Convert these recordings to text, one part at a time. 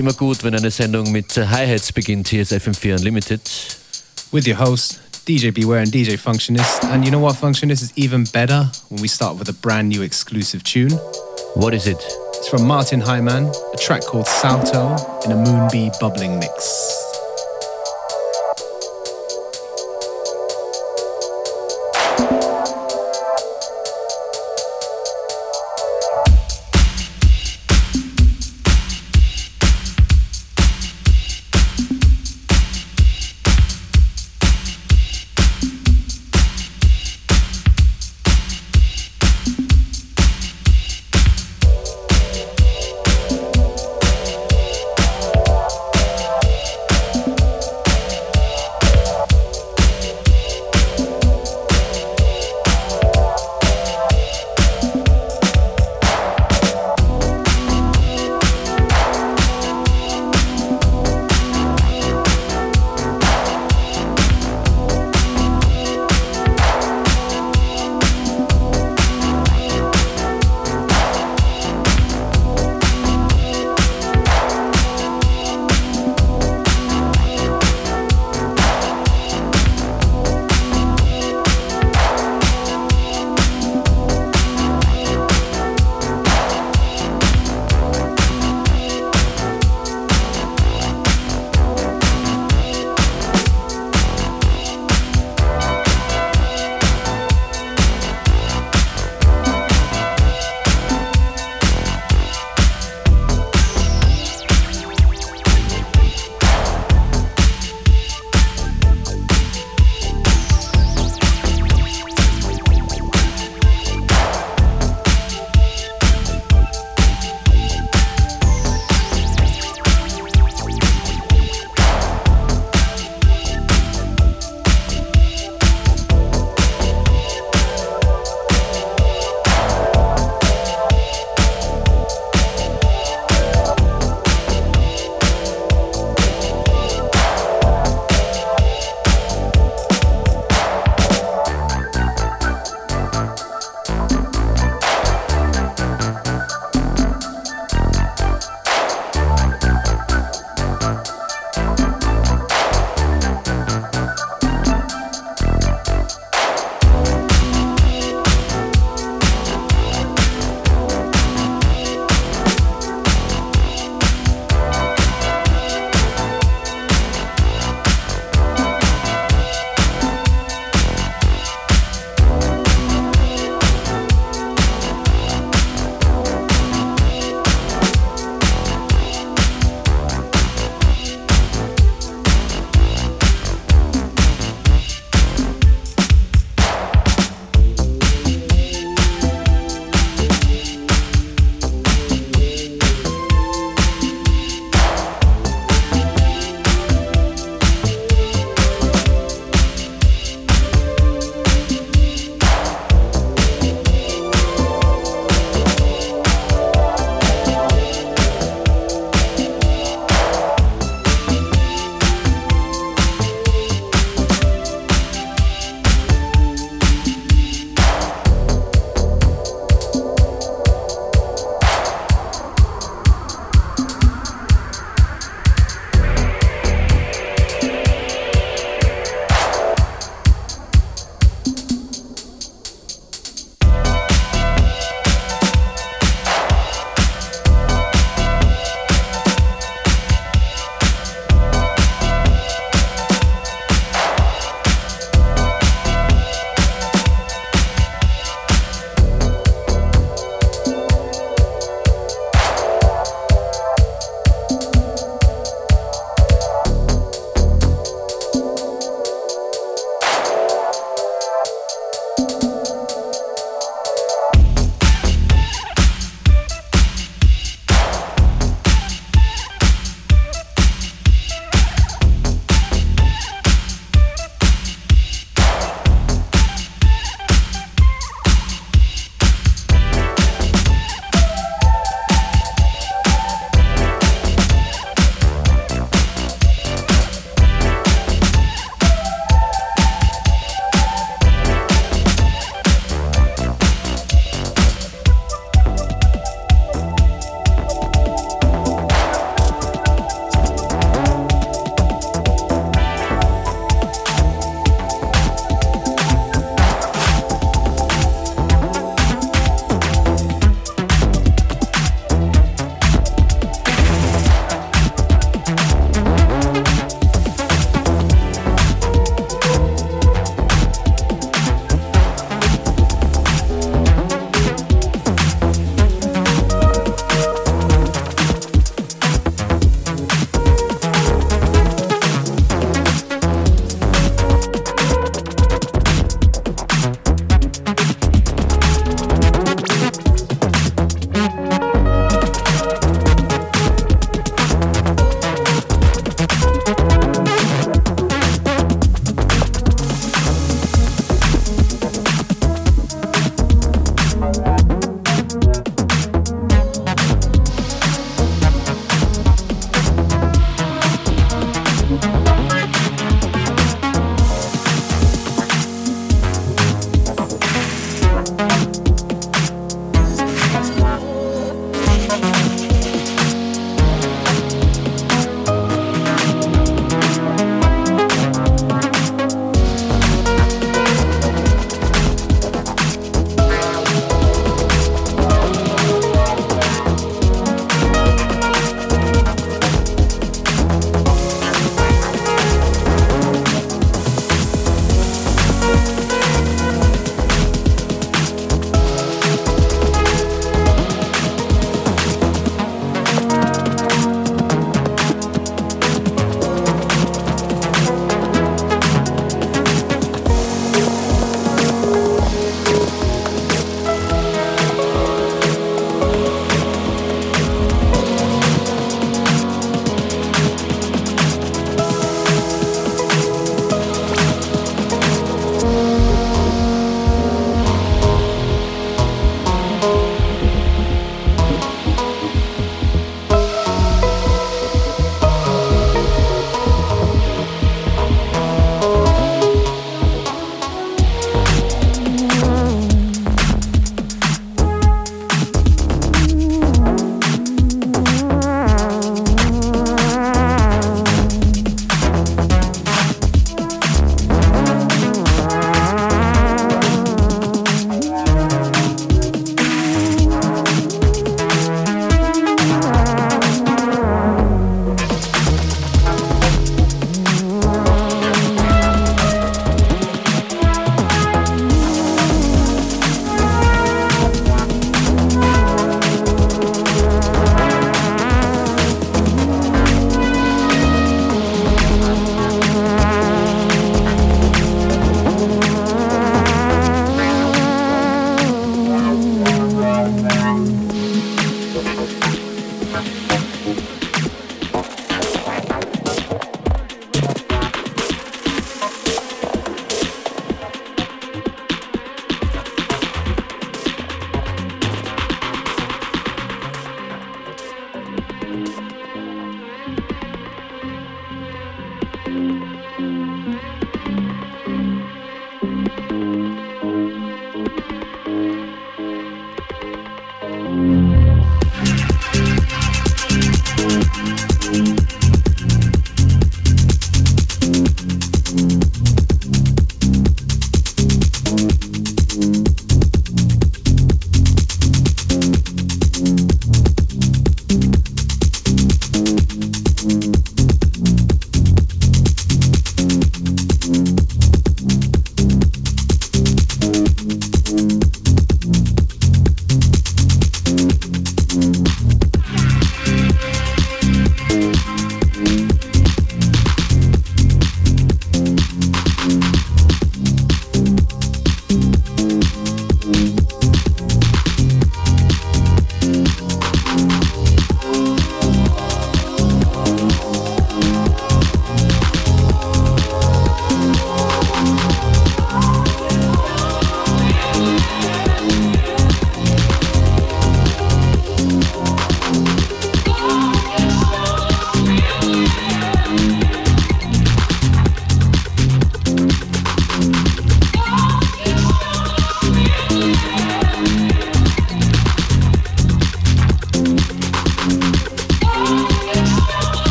immer gut, wenn eine Sendung mit äh, Hi-Hats beginnt. Hier ist FM4 Unlimited. With your host, DJ Beware and DJ Functionist. And you know what, Functionist is even better when we start with a brand new exclusive tune. What is it? It's from Martin Hyman, a track called Salto in a Moonbee bubbling mix.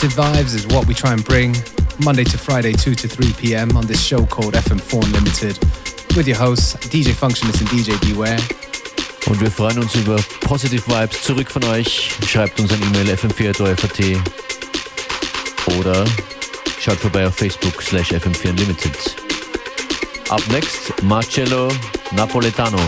Positive vibes is what we try and bring Monday to Friday, 2 to 3 p.m. on this show called FM4 Unlimited with your hosts DJ Functionist and DJ Beware. Und wir freuen uns über Positive Vibes zurück von euch. Schreibt uns ein E-Mail fm4.at oder schaut vorbei auf Facebook slash FM4 Unlimited. Up next, Marcello Napoletano.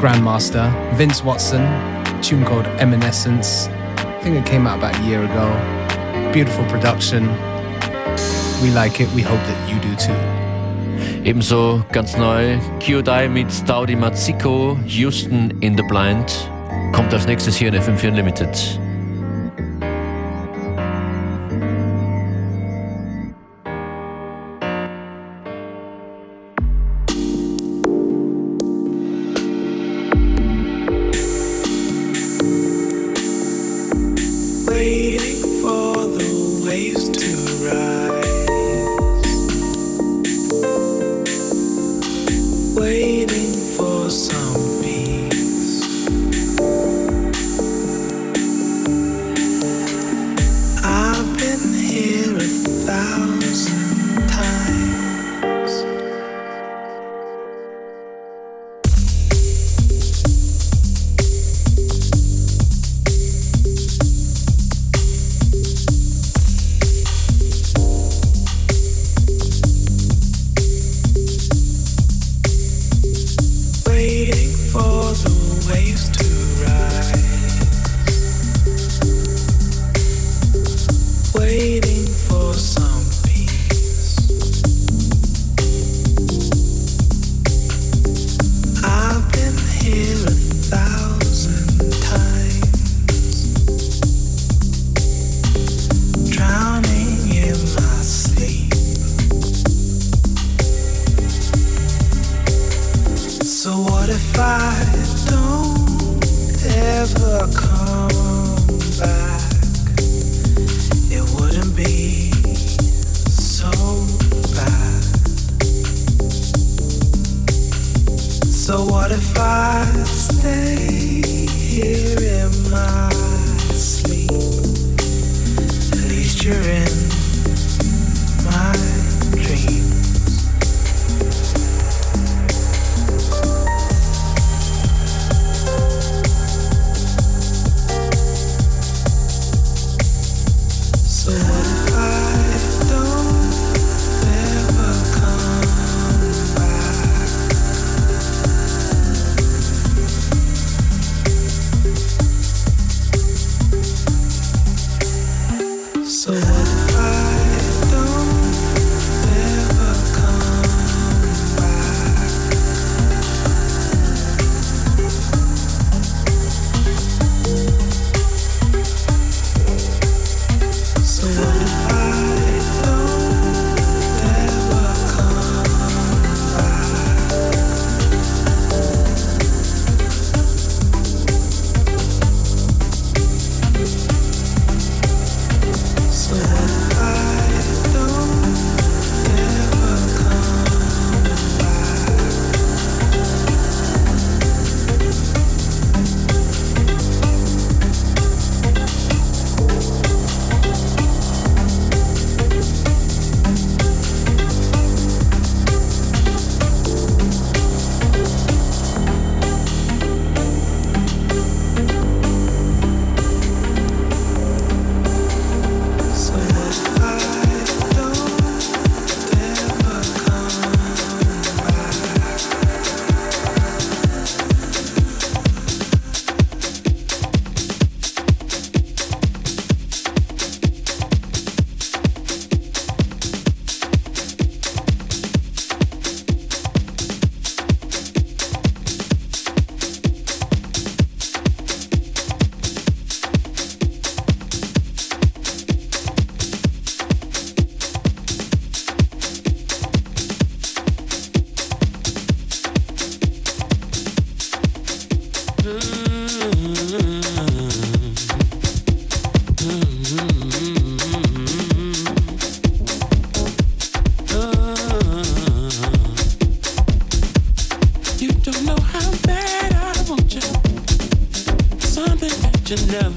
Grandmaster, Vince Watson, tune called Eminescence. I think it came out about a year ago. Beautiful production. We like it, we hope that you do too. Ebenso ganz neu Kyodai mit Daudi Matsiko, Houston in the Blind. Kommt als nächstes hier in FM4 Unlimited.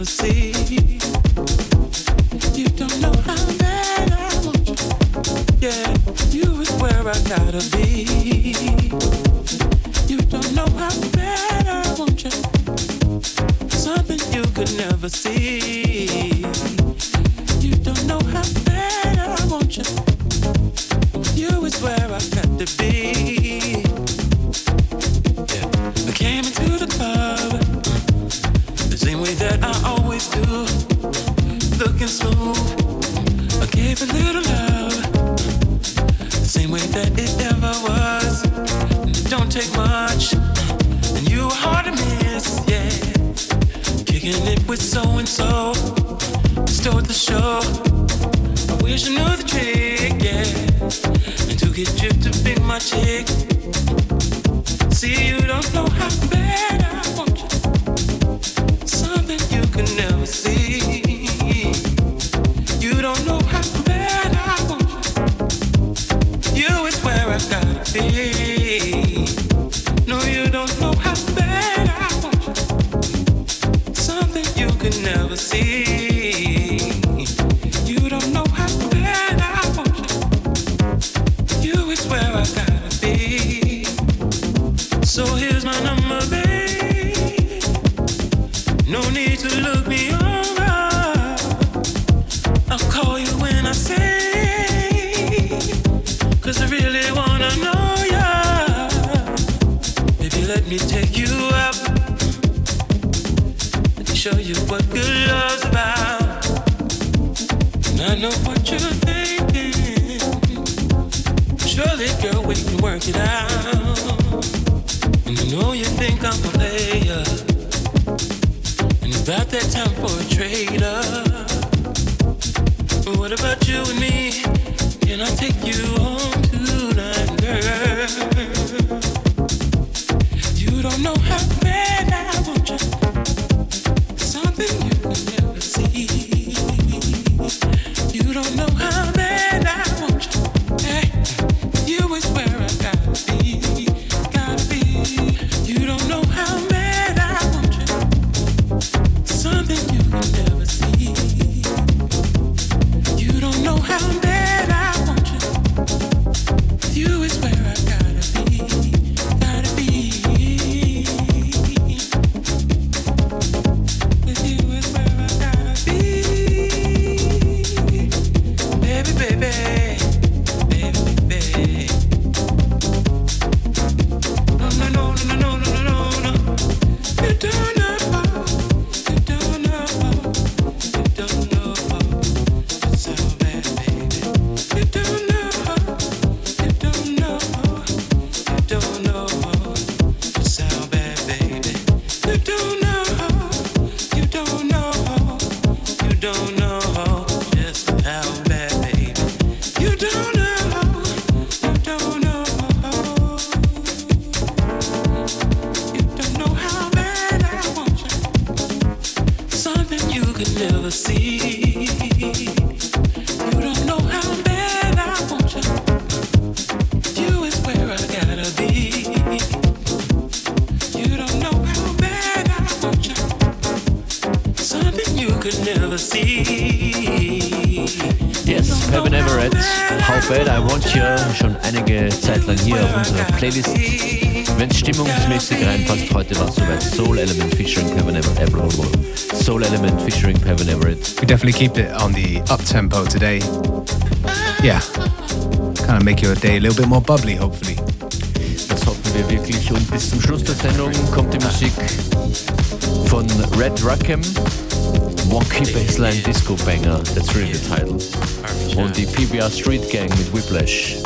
Where I let me take you up and show you what good love's about. And I know what you're thinking. Surely, girl, we can work it out. And I know you think I'm a player. And it's about that time for a trade-up. But what about you and me? Can I take you home? no. Playlist. Wenn es stimmungsmäßig reinpasst, heute war es soweit. Soul Element featuring Kevin Everett. Soul Element featuring Kevin Everett. We definitely keep it on the up tempo today. Yeah. Kind of make your day a little bit more bubbly, hopefully. Das hoffen wir wirklich. Und bis zum Schluss der Sendung kommt die Musik von Red Rackham. Wonky Bassline Disco Banger, that's really the title. Und die PBR Street Gang mit Whiplash.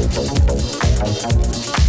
はいはい。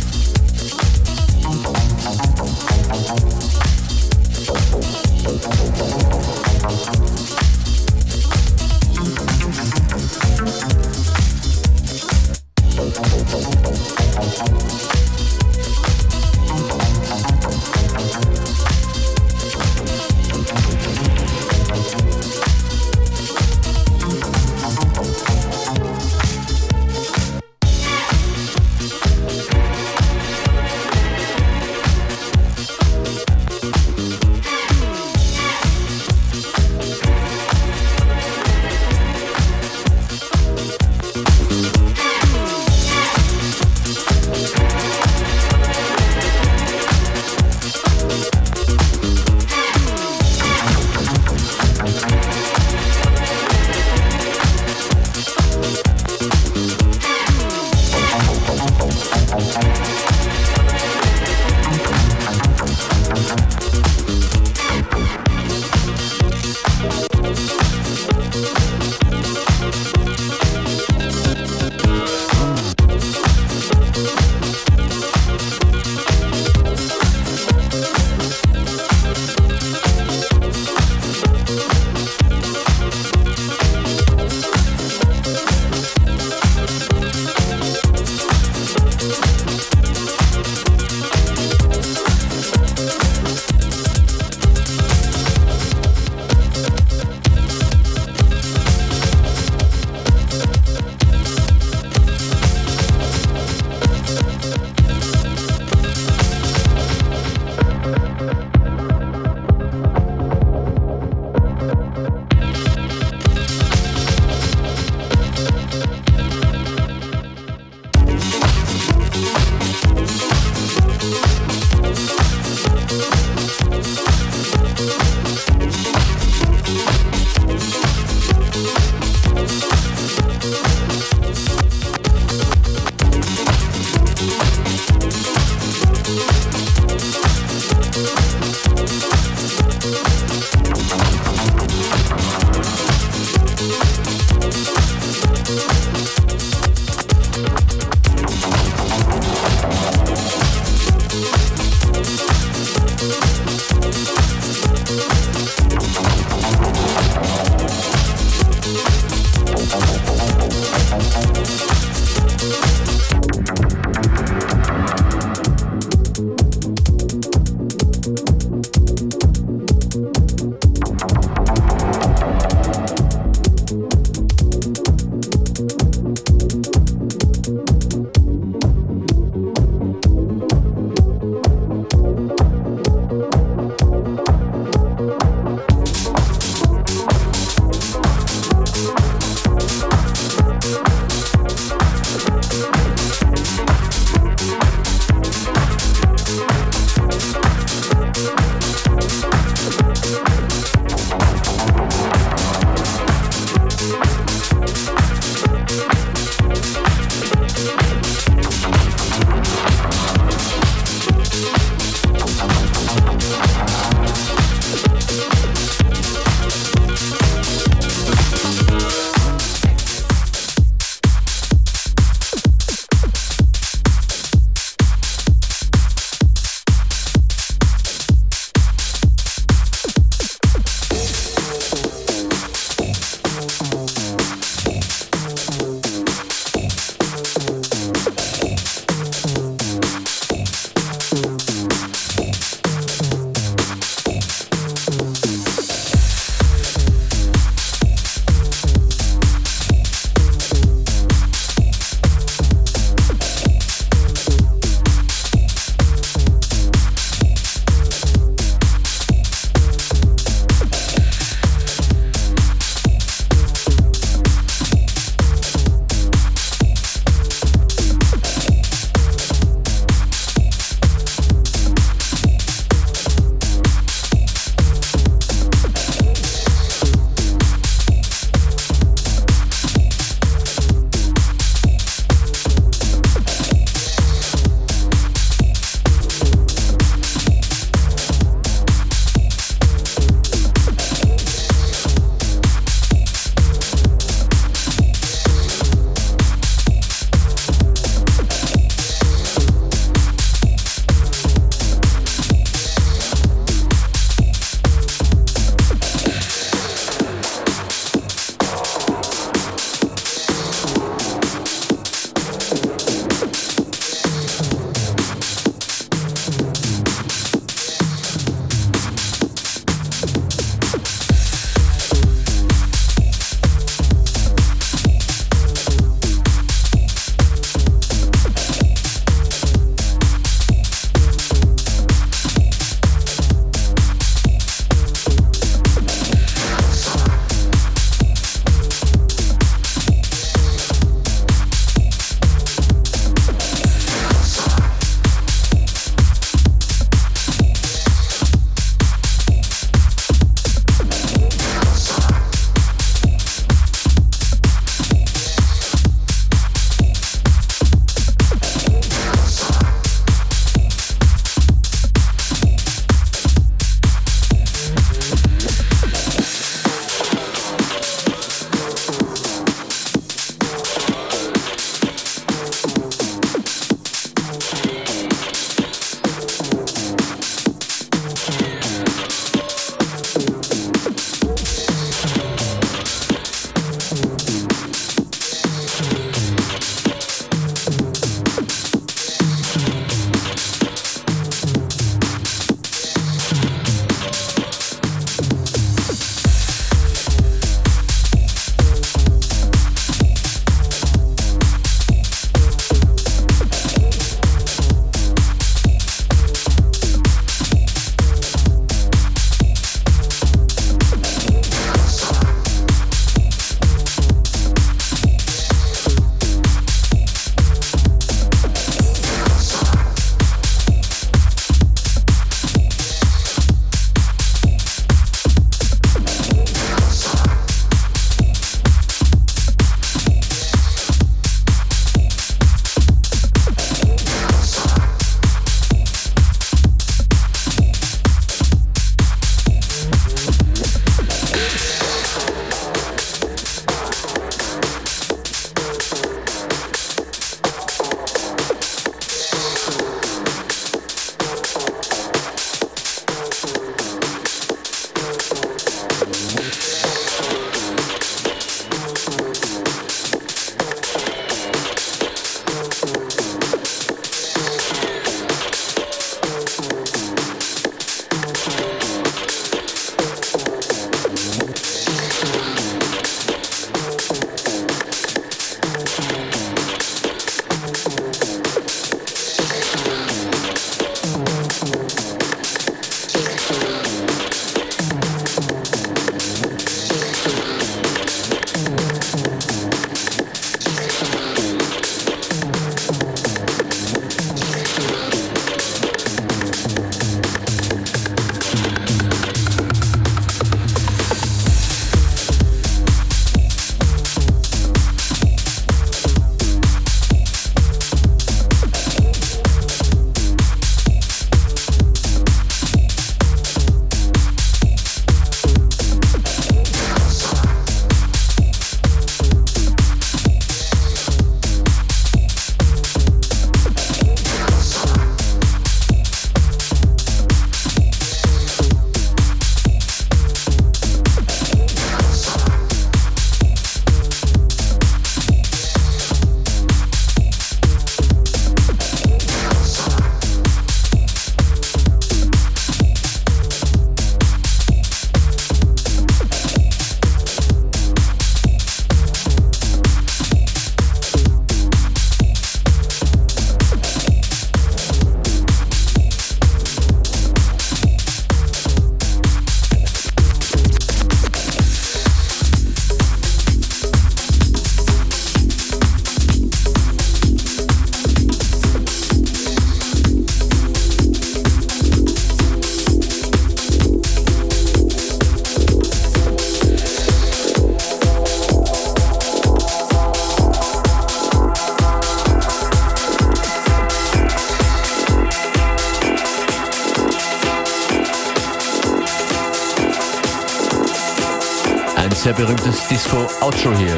Berühmtes Disco-Outro hier.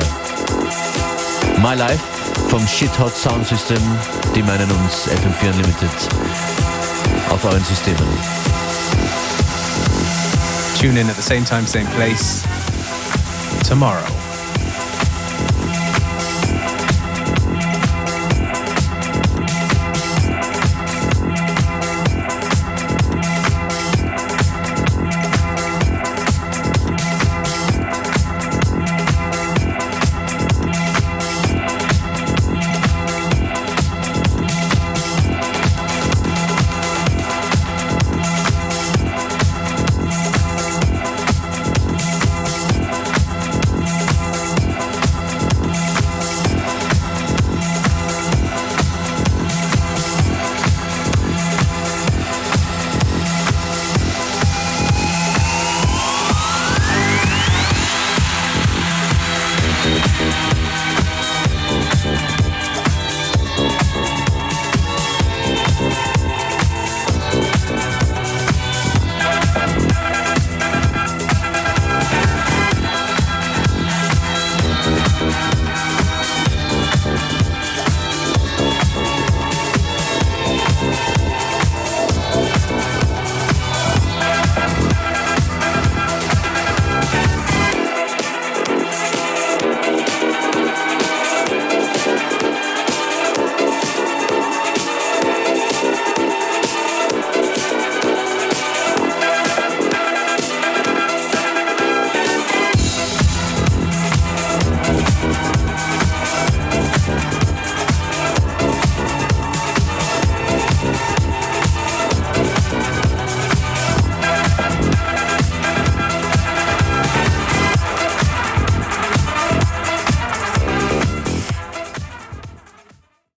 My Life vom Shit Hot Sound System, die meinen uns FM4 Unlimited auf euren Systemen. Tune in at the same time, same place tomorrow.